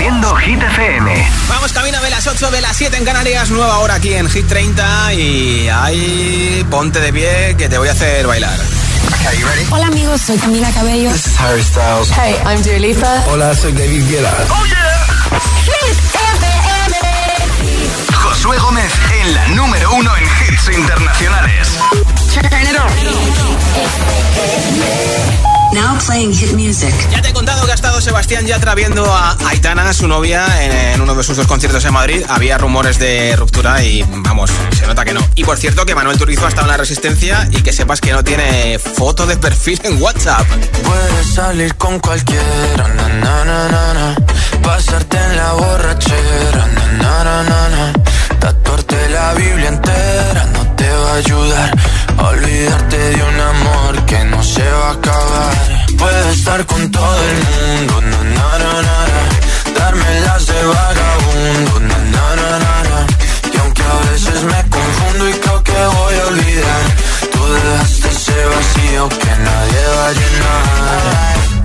Haciendo Hit FM. Vamos camino de las 8 de las 7 en Canarias, nueva hora aquí en Hit 30 y ahí ponte de pie que te voy a hacer bailar. Hola amigos, soy Camila Cabello. This is Harry Styles. Hey, I'm Dua Lipa. Hola, soy David Guetta. Oh yeah. Hit FM. Josué Gómez en la número uno en hits internacionales. Now playing hit music. Ya te he contado que ha estado Sebastián Yatra viendo a Aitana, su novia, en, uno de sus dos conciertos en Madrid. Había rumores de ruptura y vamos, se nota que no. Y por cierto que Manuel Turizo ha estado en la resistencia y que sepas que no tiene foto de perfil en WhatsApp. Puedes salir con cualquiera, na, na, na, pasarte en la borrachera, tatuarte la Biblia entera no te va a ayudar. Olvidarte de un amor que no se va a acabar. Puedes estar con todo el mundo, na, na, na, na, darme las de vagabundo, na, na, na, Y aunque a veces me confundo y creo que voy a olvidar, tú dejaste ese vacío que nadie va a llenar.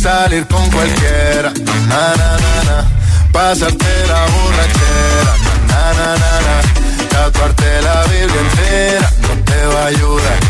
Salir con cualquiera, na, na, na, na. Pasarte la borrachera, na, na, na, na. Tatuarte la Biblia entera no te va a ayudar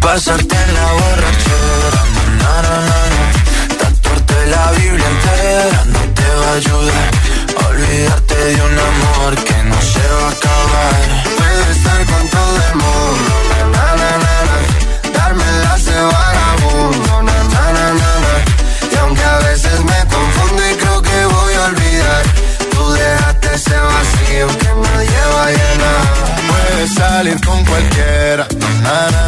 Pasarte en la borrachera, na, na, na, na, Tatuarte la Biblia entera no te va a ayudar. Olvidarte de un amor que no se va a acabar. Puedes estar con todo el mundo, na, na, na, na, Darme las de vagabundo, na, na, na, na, Y aunque a veces me confundo y creo que voy a olvidar, tú dejaste ese vacío que nadie va a llenar puedes salir con cualquiera, na na na na,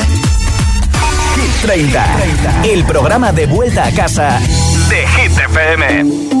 Hit 30, el programa de vuelta a casa de Hit FM.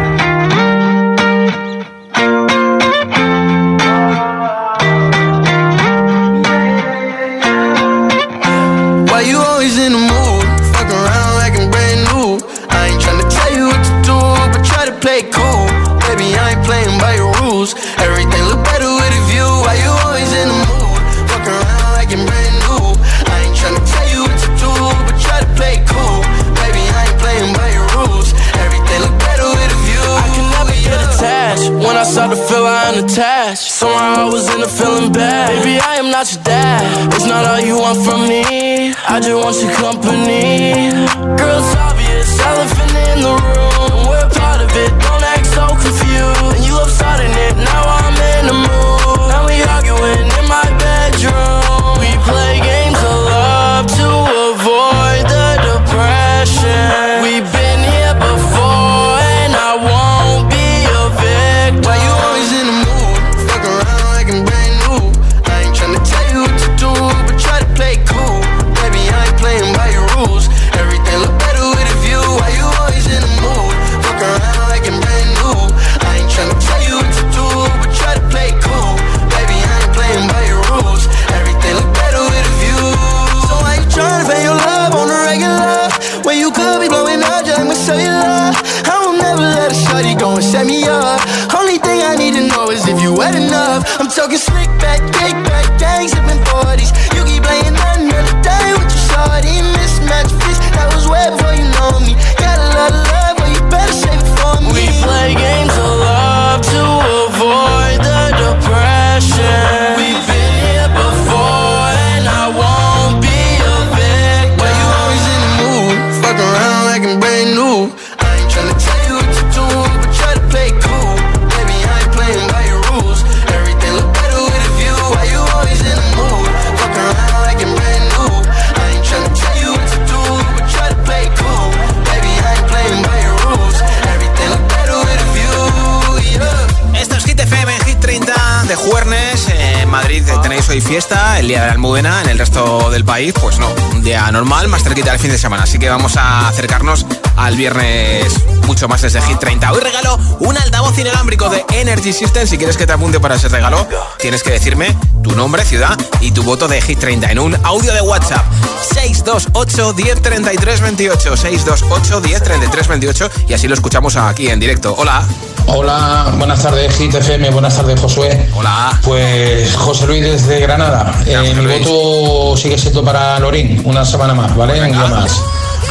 Cerquita del fin de semana. Así que vamos a acercarnos al viernes mucho más desde Hit 30. Hoy regalo un altavoz inalámbrico de Energy System. Si quieres que te apunte para ese regalo, tienes que decirme tu nombre, ciudad y tu voto de Hit 30 en un audio de WhatsApp. 628 10 33 28. 628 10 33 28. Y así lo escuchamos aquí en directo. Hola. Hola, buenas tardes, Hit FM, buenas tardes, Josué. Hola. Pues José Luis desde Granada. Eh, mi voto sigue siendo para Lorín, una semana más, ¿vale? Un día más.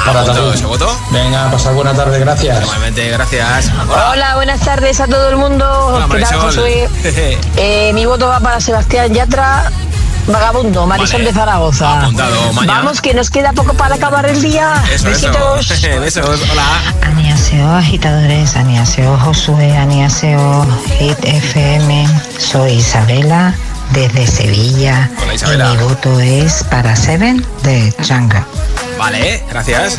Para ¿Apuntado Tadeo. ese voto? Venga, pasar buena tarde, gracias. Igualmente, gracias. Hola, buenas tardes a todo el mundo. Hola, ¿Qué tal, Marisol. Josué? Eh, mi voto va para Sebastián Yatra, vagabundo, Marisol Vale. de Zaragoza. Apuntado. Vamos, que nos queda poco para acabar el día. Eso, Besitos. eso. Besos, hola. Aniaseo agitadores, Aniaseo Josué, Aniaseo Hit FM. Soy Isabela desde Sevilla Hola, Isabela. y mi voto es para Seven de Changa. Vale, gracias.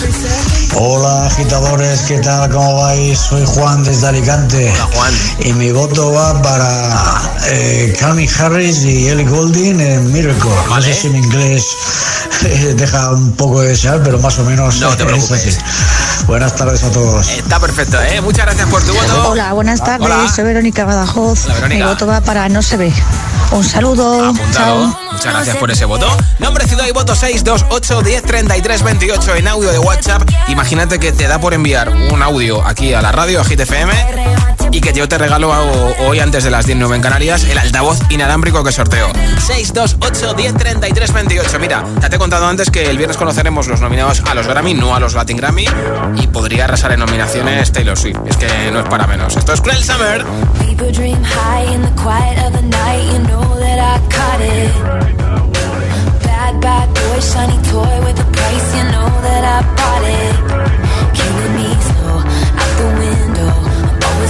Hola agitadores, ¿qué tal? ¿Cómo vais? Soy Juan desde Alicante. Hola, Juan. Y mi voto va para eh, Calvin Harris y Ellie Goulding en Miracle. No Vale. sé si mi inglés eh, deja un poco de desear, pero más o menos No te es preocupes. así. Buenas tardes a todos. Está perfecto, ¿eh? Muchas gracias por tu voto. Hola, buenas tardes. Hola. Soy Verónica Badajoz. Hola, Verónica. Mi voto va para No se ve. Un saludo. Chao. Muchas gracias por ese voto. Nombre, ciudad y voto 628 10 33 28 en audio de WhatsApp. Imagínate que te da por enviar un audio aquí a la radio, a Hit FM, y que yo te regalo hoy antes de las 19 en Canarias el altavoz inalámbrico que sorteo. 628 10 33 28. Mira, ya te he contado antes que el viernes conoceremos los nominados a los Grammy, no a los Latin Grammy, y podría arrasar en nominaciones Taylor Swift. Es que no es para menos. Esto es Cruel Summer. Bad, boy, shiny toy with a price, you know that I bought it. Killing me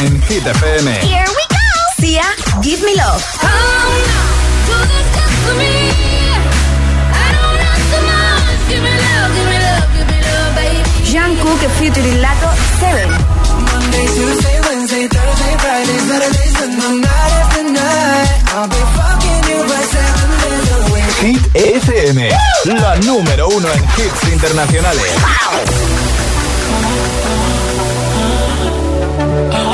En Hit FM. Here we go. Sia, Give Me Love. Jungkook featuring Lato 7. Monday, Tuesday, Wednesday, Thursday, Friday, Saturday, Sunday, night after night. I'll be fucking you by seven days a week. Hit FM, la número uno en hits internacionales. Always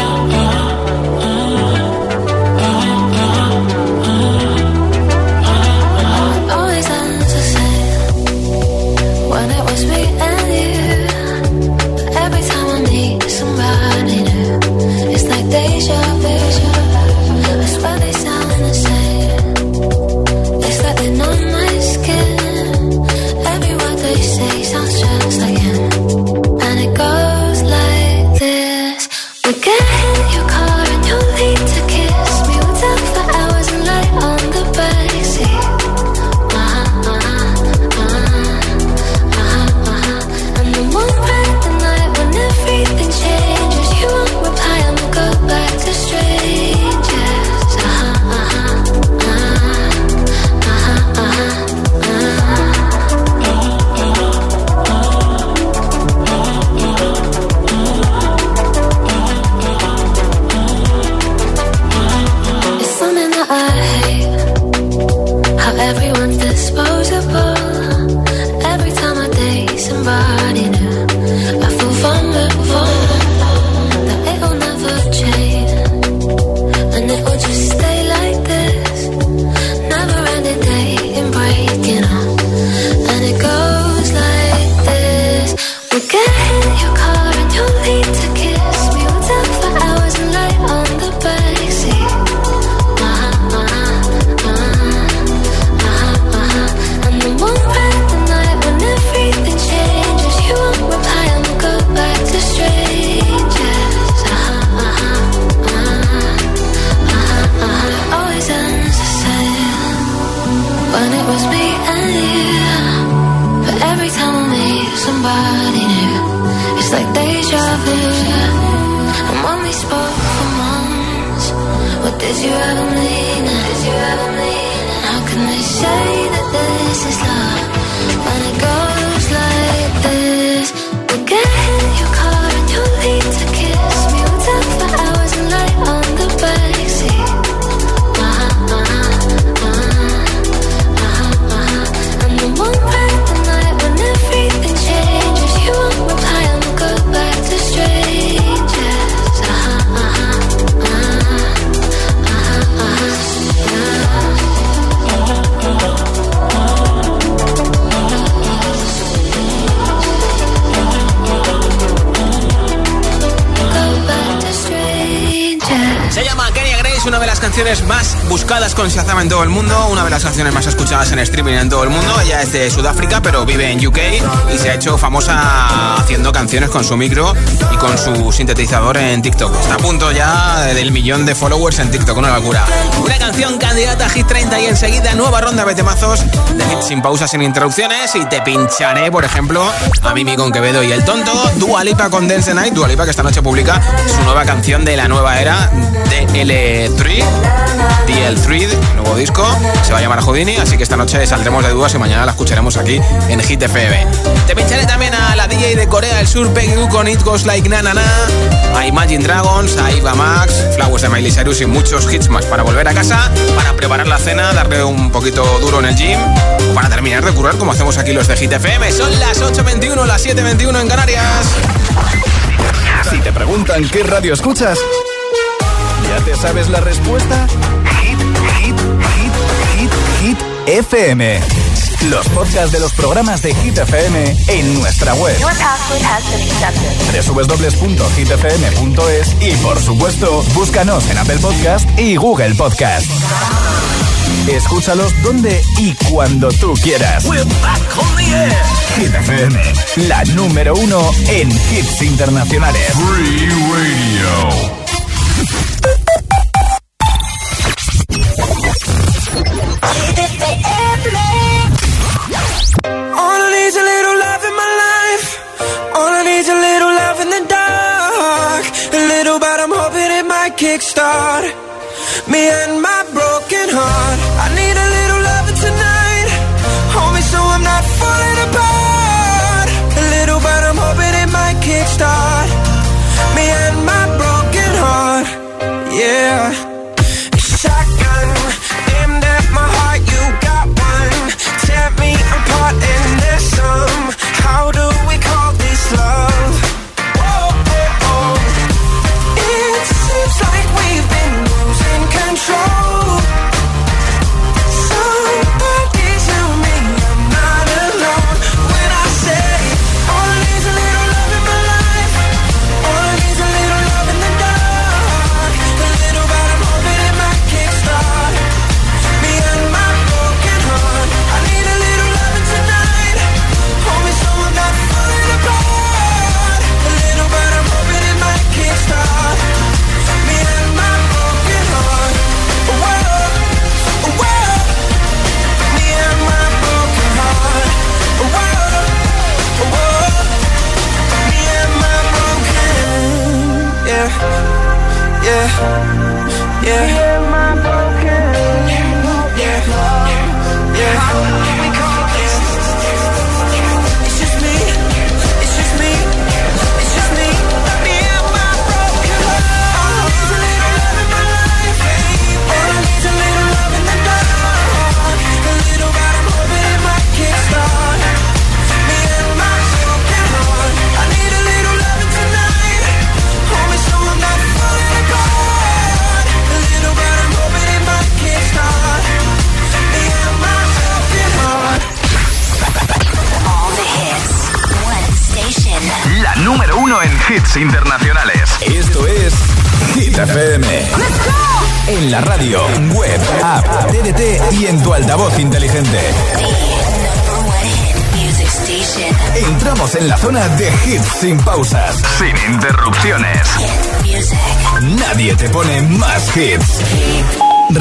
streaming en todo el mundo. Ella es de Sudáfrica, pero vive en UK y se ha hecho famosa haciendo canciones con su micro y con su sintetizador en TikTok. Está a punto ya del millón de followers en TikTok, una locura. Una canción candidata a Hit 30 y enseguida nueva ronda de temazos de hits sin pausas, sin interrupciones y te pincharé, por ejemplo, a Mimi con Quevedo y El Tonto, Dua Lipa con Dance Night, Dua Lipa que esta noche publica su nueva canción de la nueva era DL3, DL3, nuevo disco, se va a llamar Houdini, así que esta noche saldremos de dudas y mañana la escucharemos aquí en Hit FM. Te pincharé también a la DJ de Corea del Sur, Peggy con It Goes Like Na Na Na, a Imagine Dragons, a Iva Max, Flowers de Miley Cyrus y muchos hits más para volver a casa, para preparar la cena, darle un poquito duro en el gym, o para terminar de curar como hacemos aquí los de Hit FM. Son las 8.21, las 7.21 en Canarias. Si te preguntan qué radio escuchas, ¿ya te sabes la respuesta? Hit, hit, hit, hit, hit FM. Los podcasts de los programas de Hit FM en nuestra web. www.hitfm.es y por supuesto, búscanos en Apple Podcast y Google Podcast. Escúchalos donde y cuando tú quieras. Hit FM, la número uno en hits internacionales. Free Radio. needs a little love in my life. All I need's a little love in the dark. A little, but I'm hoping it might kickstart me and my broken heart. I need a little.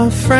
My friend.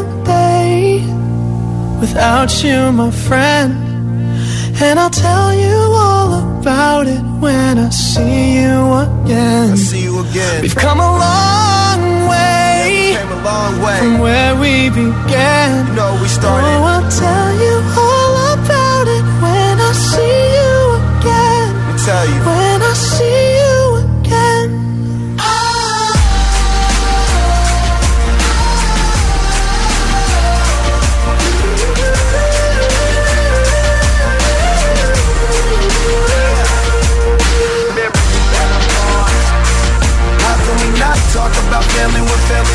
without you, my friend. And I'll tell you all about it when I see you again. I see you again. We've come a long way, Came a long way. from where we began. You know we started. Oh, I'll tell you all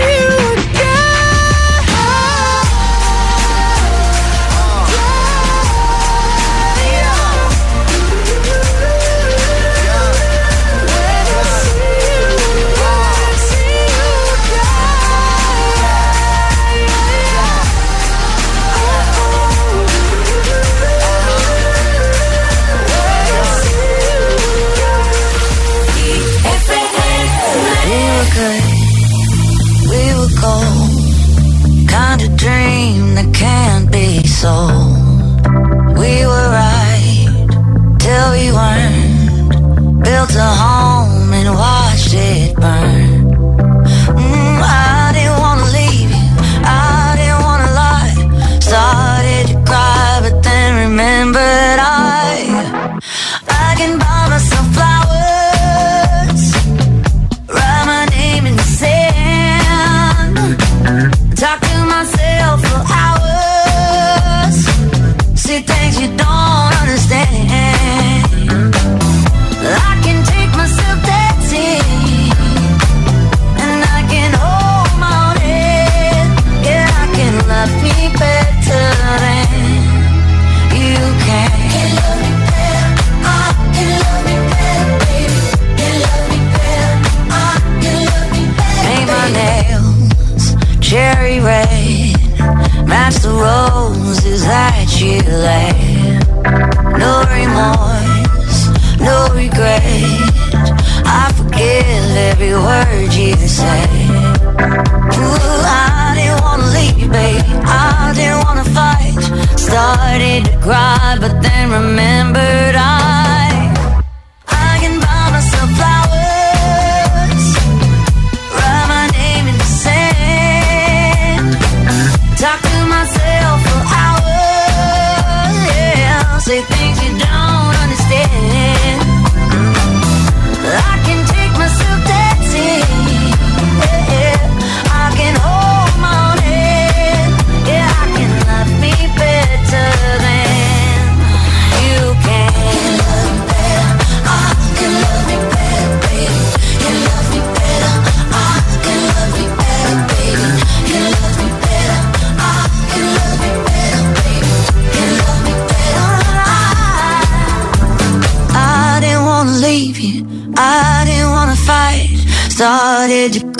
you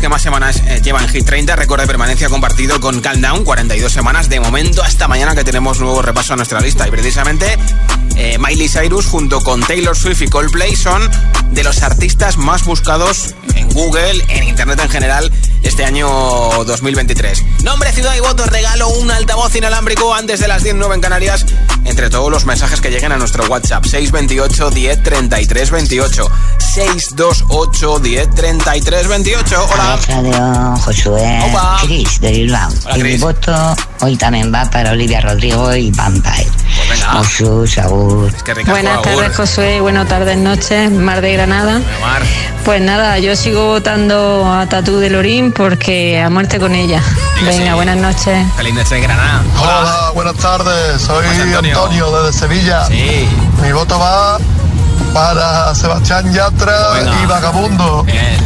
que más semanas eh, lleva en Hit 30, récord de permanencia compartido con Calm Down, 42 semanas de momento. Hasta mañana que tenemos nuevo repaso a nuestra lista. Y precisamente eh, Miley Cyrus junto con Taylor Swift y Coldplay son de los artistas más buscados en Google, en Internet en general, este año 2023. Nombre, ciudad y voto, regalo un altavoz inalámbrico antes de las 19 en Canarias, entre todos los mensajes que lleguen a nuestro WhatsApp 628 10 33 28. 628 10 33 28. Hola. Radio Josué Opa. Cris de Bilbao. Hola, y mi voto hoy también va para Olivia Rodrigo y Vampire. Pues venga. Es que Buenas tardes, Josué. Buenas tardes, noches. Mar de Granada. Mar. Pues nada, yo sigo votando a Tatú de Lorín porque a muerte con ella. Venga, sí. buenas noches. Feliz noche de Granada. Hola, buenas tardes. Soy Antonio. Antonio. desde Sevilla. Sí. Mi voto va para Sebastián Yatra y Vagabundo. Bien.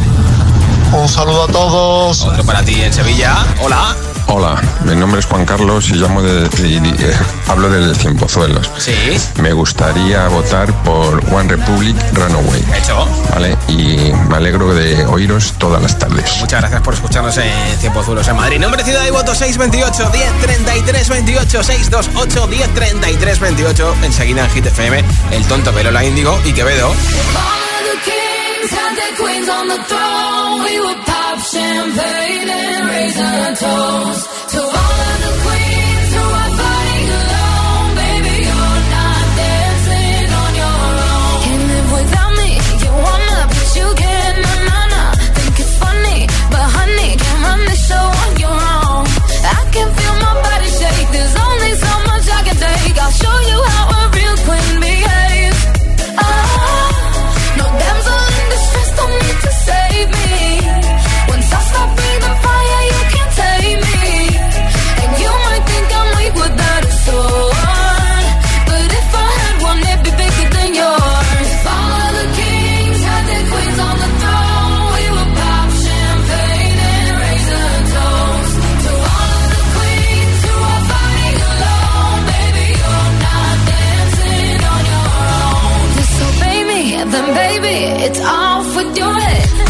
Un saludo a todos. Otro para ti en Sevilla. Hola. Hola, mi nombre es Juan Carlos y llamo de, y, eh, hablo de Cienpozuelos. Sí. Me gustaría votar por One Republic Runaway. Hecho. ¿Vale? Y me alegro de oíros todas las tardes. Muchas gracias por escucharnos en Tiempo Zulos en Madrid. Nombre, ciudad y voto 628 10 33 28 628 10 33 28. Enseguida en Hit FM, El Tonto Pelo, La Índigo y Quevedo. All of the kings had their queens on the throne. We would champagne and raise a toast to all then baby, it's off with your head.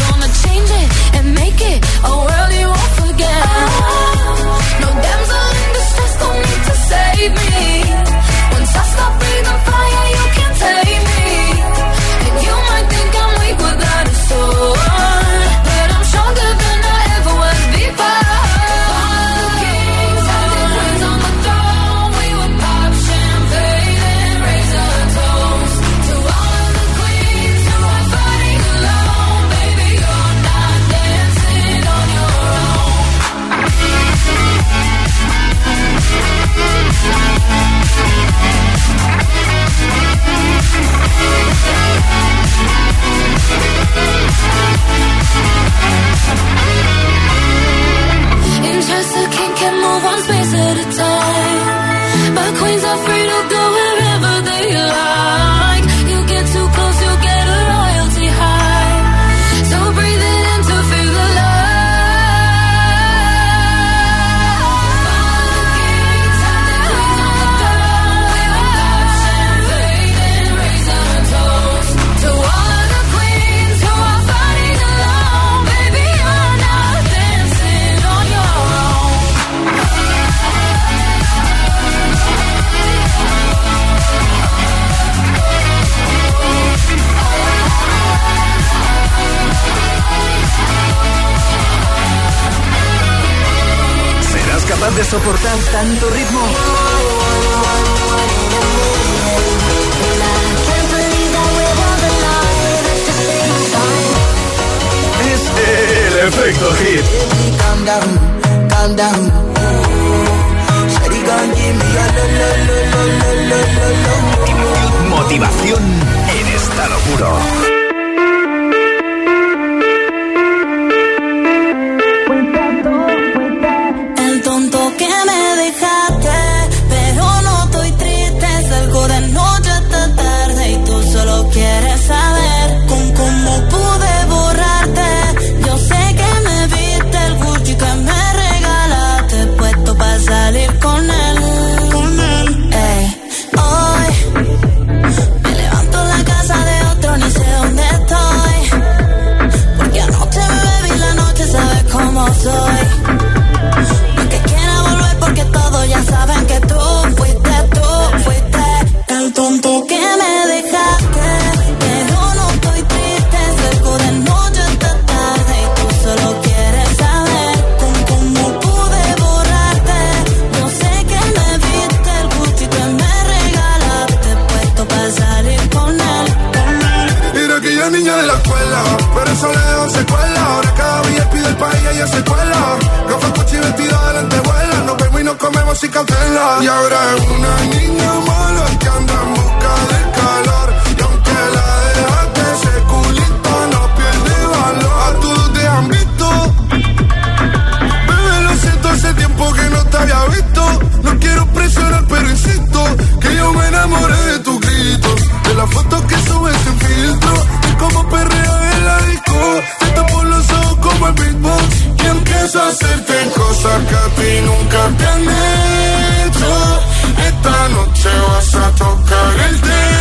soportar tanto ritmo. Es el efecto hit. Motivación en estado puro. Y ella se cuela. Gafas, cuchi, vestida de lentejuela. Nos vemos y nos comemos sin cautela. Y ahora es una niña mala que anda en busca de calor. Y aunque la dejaste, ese culito no pierde valor. A todos te han visto. Bebé, lo siento, hace tiempo que no te había visto. No quiero presionar, pero insisto que yo me enamoré de tus gritos. De las fotos que subes sin filtro. De cómo perrea en la disco. Te tapo los ojos como el beatbox. Y empiezo a hacerte cosas que a ti nunca te han hecho. Esta noche vas a tocar el techo.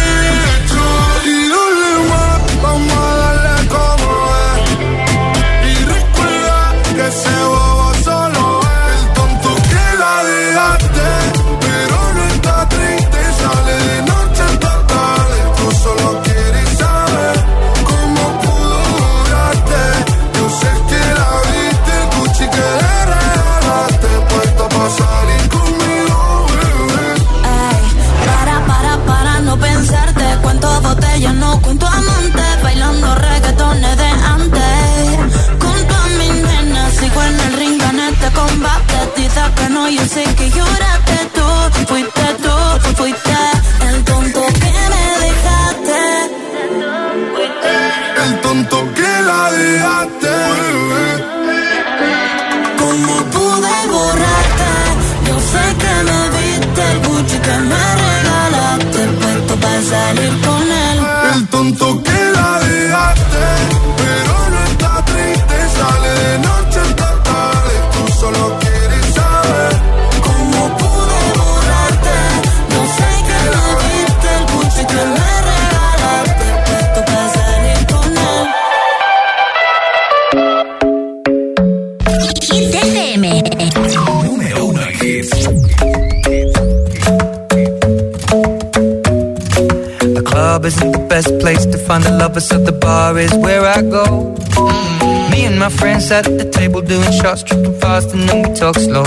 Talk slow.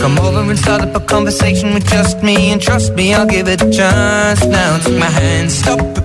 Come over and start up a conversation with just me, and trust me, I'll give it a chance. Now take my hand, stop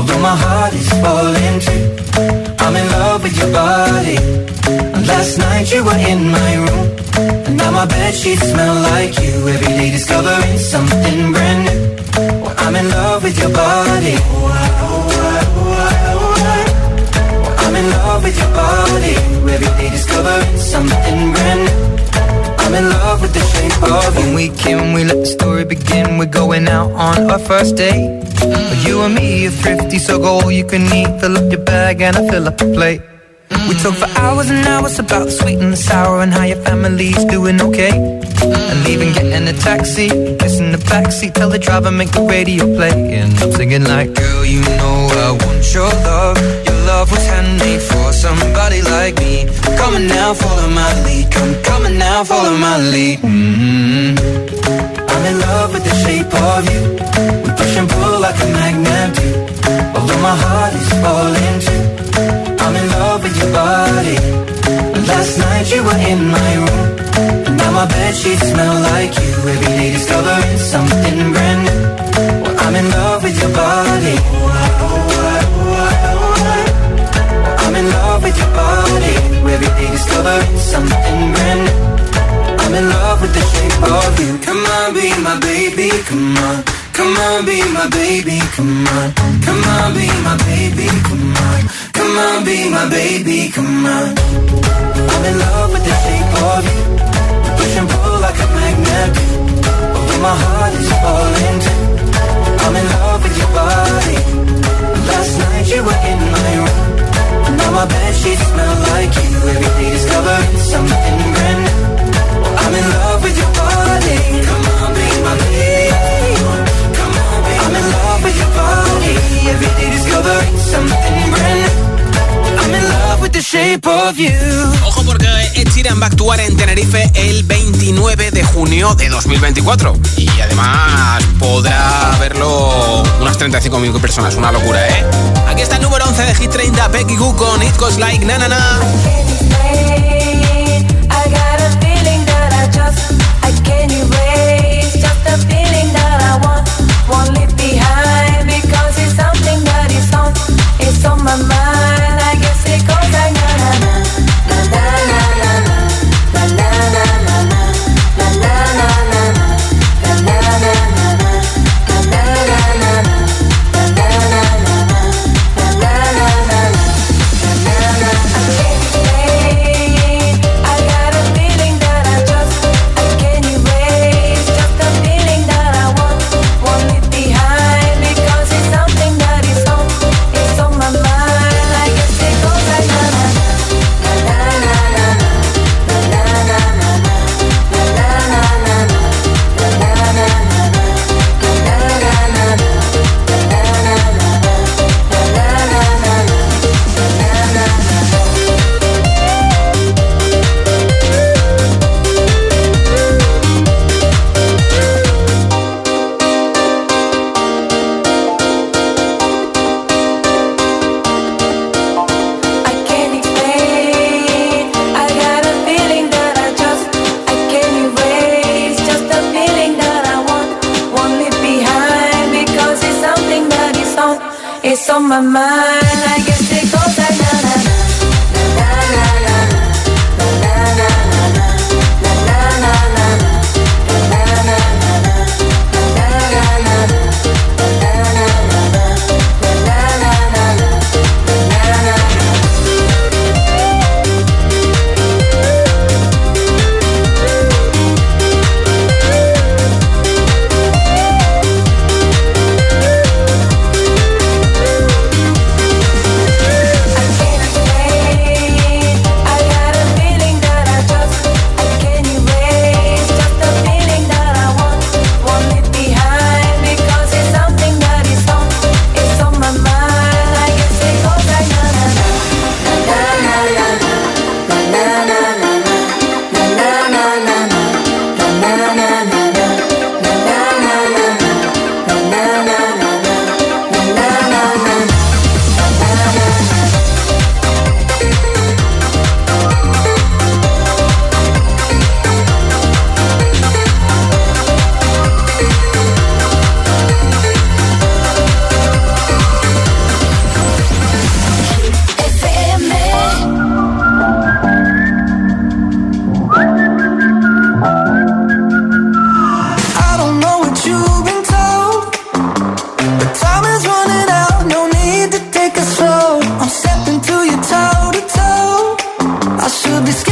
Although my heart is falling too. I'm in love with your body. And last night you were in my room. And now my bed sheets smell like you. Every day discovering something brand new. Well, I'm in love with your body. I'm in love with your body. Every day discovering something brand new. I'm in love with the shape of you. When we can, we let the story begin. We're going out on our first date. You and me are thrifty, so go all you can eat. Fill up your bag and I fill up the plate. We talk for hours and hours about the sweet and the sour and how your family's doing okay. And even getting a taxi, kissing the backseat, tell the driver make the radio play. And I'm singing like, girl, you know I want your love. Your love was handmade for somebody like me. Come on now, follow my lead. Come, on now, follow my lead. Mm-hmm. I'm in love with the shape of you. We push and pull like a magnet do. Although my heart is falling too. I'm in love with your body. Last night you were in my room. And now my bed sheets smell like you. Every day discovering something brand new. Well, I'm in love with your body. I'm in love with your body. Every day discovering something brand new. I'm in love with the shape of you. Come on, be my baby, come on. Come on, be my baby, come on. Come on, be my baby, come on. Come on, be my baby, come on. I'm in love with the shape of you. Push and pull like a magnet. Although my heart is falling too. I'm in love with your body. Last night you were in my room. Now my bed sheets smell like you. Every day discovering something brand new. Ojo porque Ed Sheeran va a actuar en Tenerife el 29 de junio de 2024 y además podrá verlo unas 35.000 personas, una locura, ¿eh? Aquí está el número 11 de Hit 30, Becky Goo con It Goes Like Na Na Na. My mind my be scared.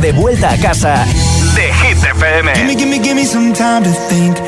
de vuelta a casa de Hit FM. Give me, give me, give me some time to think.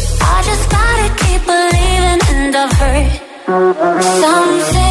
Something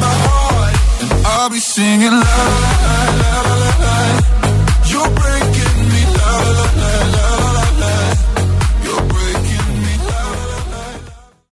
my heart, I'll be singing la la la la. la. You're breaking me la la la la. la.